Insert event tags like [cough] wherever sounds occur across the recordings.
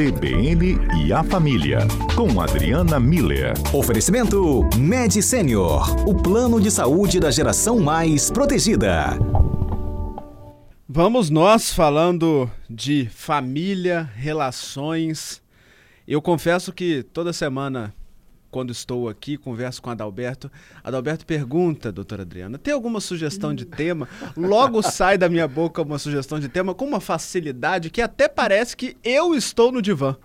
CBN e a Família, com Adriana Miller. Oferecimento Med Senior, o plano de saúde da geração mais protegida. Vamos nós falando de família, relações. Eu confesso que toda semana quando estou aqui, converso com Adalberto. Adalberto pergunta, doutora Adriana, tem alguma sugestão de tema? Logo [laughs] sai da minha boca uma sugestão de tema com uma facilidade que até parece que eu estou no divã.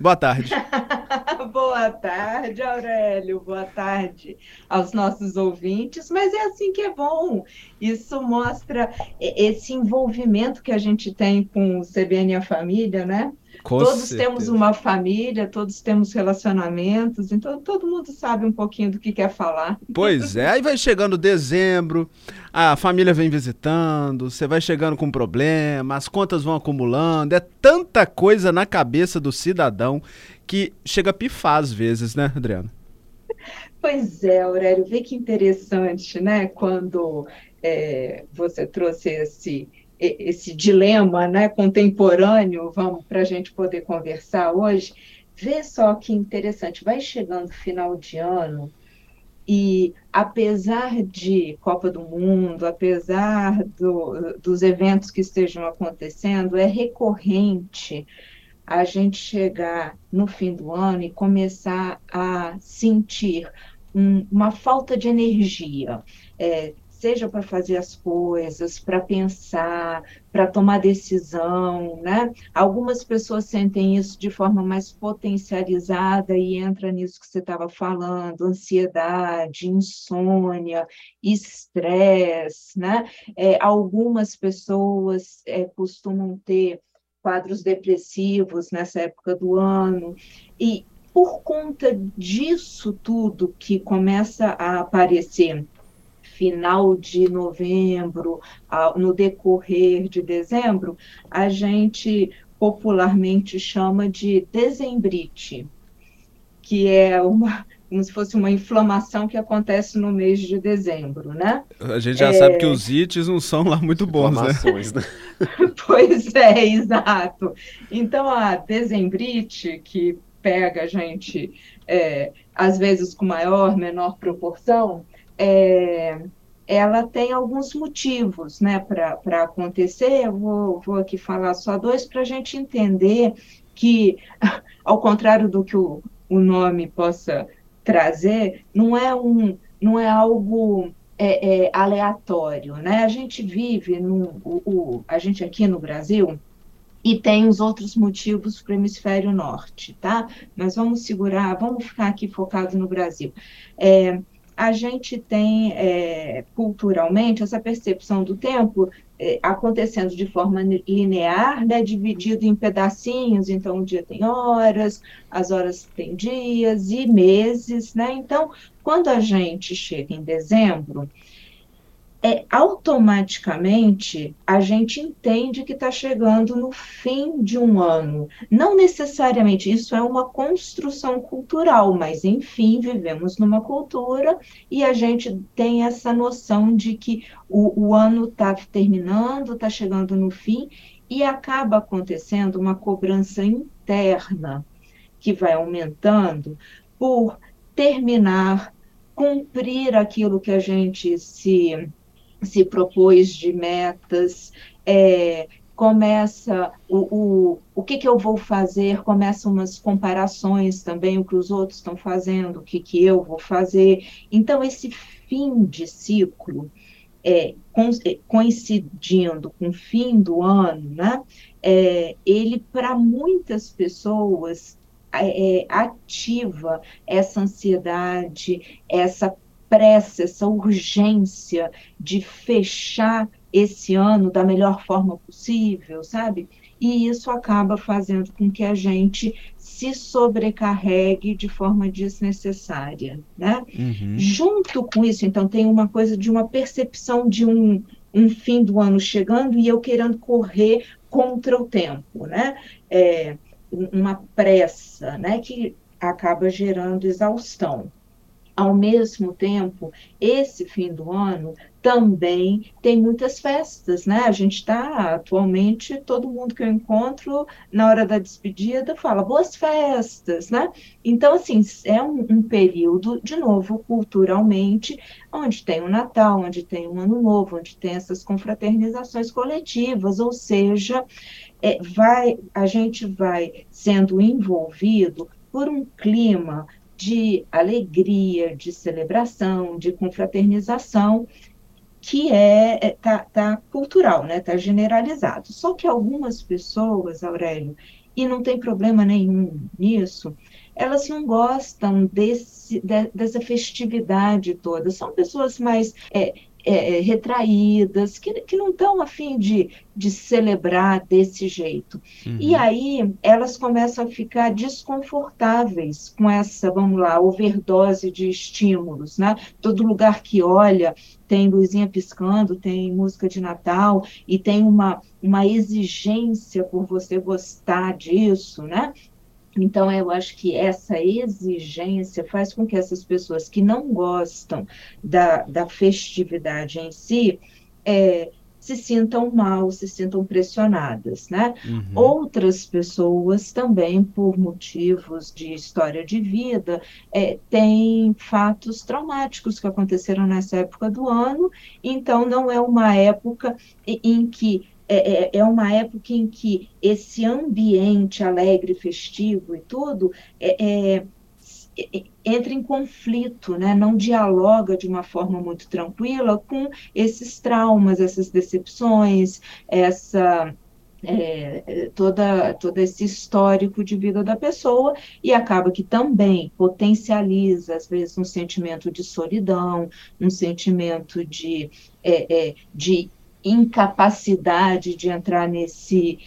Boa tarde. [laughs] Boa tarde, Aurélio. Boa tarde aos nossos ouvintes. Mas é assim que é bom. Isso mostra esse envolvimento que a gente tem com o CBN e a família, né? Com todos certeza. temos uma família, todos temos relacionamentos, então todo mundo sabe um pouquinho do que quer falar. Pois [laughs] é, aí vai chegando dezembro, a família vem visitando, você vai chegando com problema, as contas vão acumulando, é tanta coisa na cabeça do cidadão que chega a pifar às vezes, né, Adriano? Pois é, Aurélio, vê que interessante, né, quando é, você trouxe esse esse dilema né, contemporâneo, vamos para a gente poder conversar hoje. Vê só que interessante, vai chegando final de ano e apesar de Copa do Mundo, apesar do, dos eventos que estejam acontecendo, é recorrente a gente chegar no fim do ano e começar a sentir um, uma falta de energia. É, seja para fazer as coisas, para pensar, para tomar decisão, né? Algumas pessoas sentem isso de forma mais potencializada e entra nisso que você estava falando, ansiedade, insônia, estresse, né? É, algumas pessoas é, costumam ter quadros depressivos nessa época do ano e por conta disso tudo que começa a aparecer final de novembro, no decorrer de dezembro, a gente popularmente chama de dezembrite, que é uma como se fosse uma inflamação que acontece no mês de dezembro, né? A gente já é... sabe que os ites não são lá muito bons, né? né? [laughs] pois é, exato. Então a dezembrite, que pega a gente é, às vezes com maior, menor proporção, é, ela tem alguns motivos né, para acontecer. Eu vou, vou aqui falar só dois para a gente entender que, [laughs] ao contrário do que o, o nome possa trazer, não é, um, não é algo é, é, aleatório. Né? A gente vive, no, o, o, a gente aqui no Brasil, e tem os outros motivos para o hemisfério norte, tá? Mas vamos segurar, vamos ficar aqui focado no Brasil. É, a gente tem é, culturalmente essa percepção do tempo é, acontecendo de forma linear, né, dividido em pedacinhos, então o dia tem horas, as horas têm dias e meses, né? Então, quando a gente chega em dezembro, é, automaticamente a gente entende que está chegando no fim de um ano. Não necessariamente isso é uma construção cultural, mas enfim, vivemos numa cultura e a gente tem essa noção de que o, o ano está terminando, está chegando no fim, e acaba acontecendo uma cobrança interna que vai aumentando por terminar, cumprir aquilo que a gente se se propôs de metas, é, começa o, o, o que, que eu vou fazer, começam umas comparações também, o que os outros estão fazendo, o que, que eu vou fazer. Então, esse fim de ciclo, é, é coincidindo com o fim do ano, né, é, ele, para muitas pessoas, é, ativa essa ansiedade, essa pressa, essa urgência de fechar esse ano da melhor forma possível, sabe? E isso acaba fazendo com que a gente se sobrecarregue de forma desnecessária, né? Uhum. Junto com isso, então, tem uma coisa de uma percepção de um, um fim do ano chegando e eu querendo correr contra o tempo, né? É, uma pressa, né? Que acaba gerando exaustão. Ao mesmo tempo, esse fim do ano também tem muitas festas, né? A gente está atualmente, todo mundo que eu encontro na hora da despedida fala boas festas, né? Então, assim, é um, um período, de novo, culturalmente, onde tem o Natal, onde tem o Ano Novo, onde tem essas confraternizações coletivas, ou seja, é, vai, a gente vai sendo envolvido por um clima de alegria, de celebração, de confraternização, que é, é tá, tá cultural, né? Tá generalizado. Só que algumas pessoas, Aurélio, e não tem problema nenhum nisso, elas não gostam desse, de, dessa festividade toda. São pessoas mais é, é, é, retraídas, que, que não estão afim de, de celebrar desse jeito. Uhum. E aí elas começam a ficar desconfortáveis com essa, vamos lá, overdose de estímulos, né? Todo lugar que olha tem luzinha piscando, tem música de Natal e tem uma, uma exigência por você gostar disso, né? Então, eu acho que essa exigência faz com que essas pessoas que não gostam da, da festividade em si é, se sintam mal, se sintam pressionadas, né? Uhum. Outras pessoas também, por motivos de história de vida, é, têm fatos traumáticos que aconteceram nessa época do ano, então não é uma época em que é, é, é uma época em que esse ambiente alegre, festivo e tudo é, é, é, entra em conflito, né? não dialoga de uma forma muito tranquila com esses traumas, essas decepções, essa é, toda, todo esse histórico de vida da pessoa e acaba que também potencializa, às vezes, um sentimento de solidão, um sentimento de, é, é, de incapacidade de entrar nesse,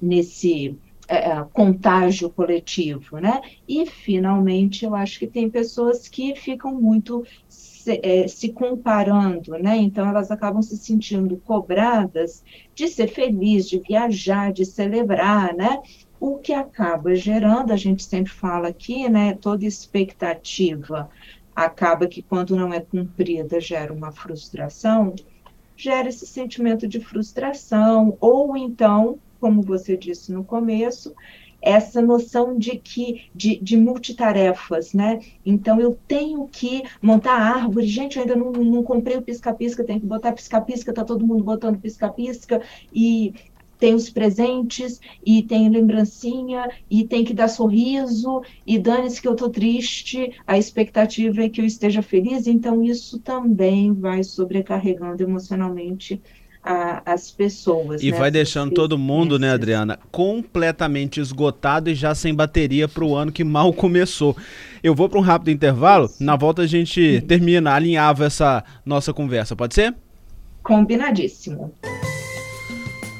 nesse é, é, contágio coletivo, né? E, finalmente, eu acho que tem pessoas que ficam muito se, é, se, comparando, né? Então, elas acabam se sentindo cobradas de ser feliz, de viajar, de celebrar, né? O que acaba gerando, a gente sempre fala aqui, né? Toda expectativa acaba que, quando não é cumprida, gera uma frustração gera esse sentimento de frustração, ou então, como você disse no começo, essa noção de que de, de multitarefas, né? Então eu tenho que montar a árvore, gente, eu ainda não, não comprei o pisca-pisca, tem que botar pisca-pisca, tá todo mundo botando pisca-pisca, e tem os presentes, e tem lembrancinha, e tem que dar sorriso, e dane-se que eu estou triste, a expectativa é que eu esteja feliz, então isso também vai sobrecarregando emocionalmente a, as pessoas. E né, vai deixando todo mundo, né, Adriana, completamente esgotado e já sem bateria para o ano que mal começou. Eu vou para um rápido intervalo, na volta a gente termina, alinhava essa nossa conversa, pode ser? Combinadíssimo.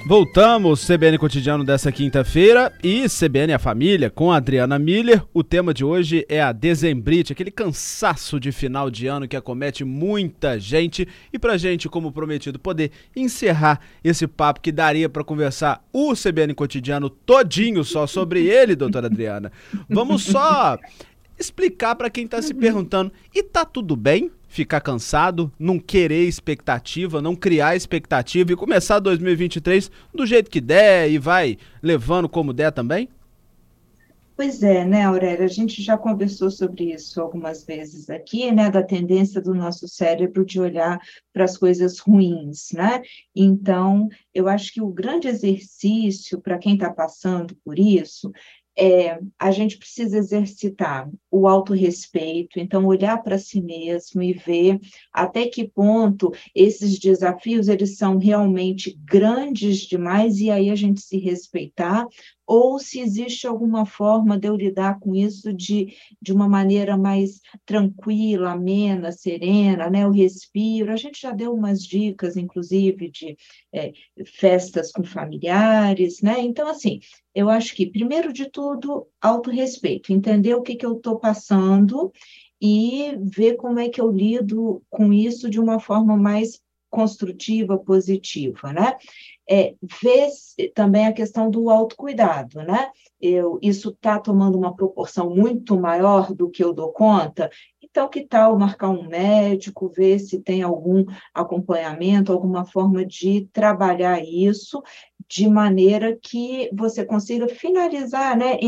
Voltamos, CBN Cotidiano dessa quinta-feira e CBN A Família com a Adriana Miller. O tema de hoje é a dezembrite, aquele cansaço de final de ano que acomete muita gente. E pra gente, como prometido, poder encerrar esse papo que daria para conversar o CBN Cotidiano todinho só sobre ele, doutora Adriana. Vamos só explicar para quem está se perguntando: e tá tudo bem? ficar cansado, não querer expectativa, não criar expectativa e começar 2023 do jeito que der e vai levando como der também? Pois é, né, Aurélia? A gente já conversou sobre isso algumas vezes aqui, né, da tendência do nosso cérebro de olhar para as coisas ruins, né? Então, eu acho que o grande exercício para quem está passando por isso é, a gente precisa exercitar o autorrespeito, então olhar para si mesmo e ver até que ponto esses desafios eles são realmente grandes demais e aí a gente se respeitar, ou se existe alguma forma de eu lidar com isso de, de uma maneira mais tranquila, amena, serena, né? O respiro. A gente já deu umas dicas, inclusive, de é, festas com familiares, né? Então, assim, eu acho que, primeiro de tudo, autorrespeito, entender o que, que eu estou passando e ver como é que eu lido com isso de uma forma mais construtiva, positiva, né? É, ver também a questão do autocuidado, né? Eu, isso está tomando uma proporção muito maior do que eu dou conta, Então, que tal marcar um médico, ver se tem algum acompanhamento, alguma forma de trabalhar isso de maneira que você consiga finalizar, né,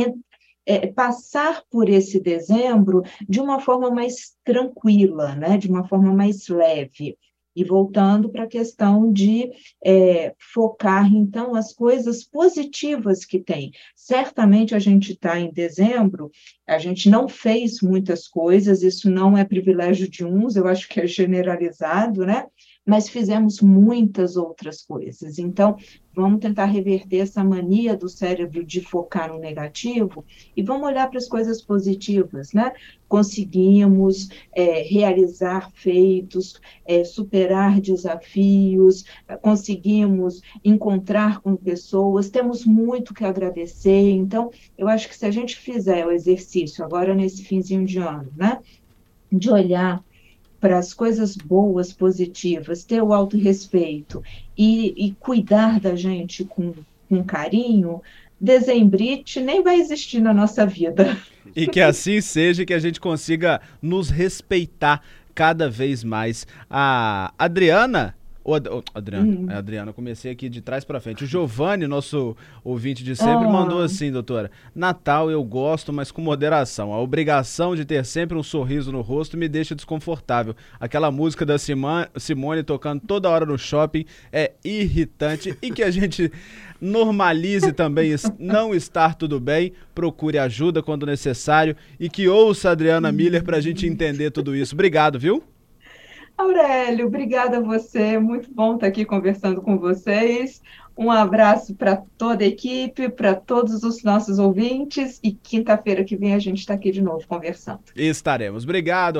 é, passar por esse dezembro de uma forma mais tranquila, né, de uma forma mais leve. E voltando para a questão de é, focar, então, as coisas positivas que tem. Certamente a gente está em dezembro, a gente não fez muitas coisas, isso não é privilégio de uns, eu acho que é generalizado, né? Mas fizemos muitas outras coisas. Então, vamos tentar reverter essa mania do cérebro de focar no negativo e vamos olhar para as coisas positivas, né? Conseguimos é, realizar feitos, é, superar desafios, conseguimos encontrar com pessoas, temos muito que agradecer. Então, eu acho que se a gente fizer o exercício agora nesse finzinho de ano, né? De olhar para as coisas boas, positivas, ter o autorrespeito e, e cuidar da gente com, com carinho, dezembrite nem vai existir na nossa vida. E que assim seja, que a gente consiga nos respeitar cada vez mais. A Adriana Ô, ô, Adriana, hum. é, Adriana, comecei aqui de trás para frente. O Giovanni, nosso ouvinte de sempre, oh. mandou assim, doutora: Natal eu gosto, mas com moderação. A obrigação de ter sempre um sorriso no rosto me deixa desconfortável. Aquela música da Simone tocando toda hora no shopping é irritante e que a gente normalize também não estar tudo bem, procure ajuda quando necessário e que ouça a Adriana Miller para a gente entender tudo isso. Obrigado, viu? Aurélio, obrigada a você. Muito bom estar aqui conversando com vocês. Um abraço para toda a equipe, para todos os nossos ouvintes. E quinta-feira que vem a gente está aqui de novo conversando. Estaremos. Obrigado.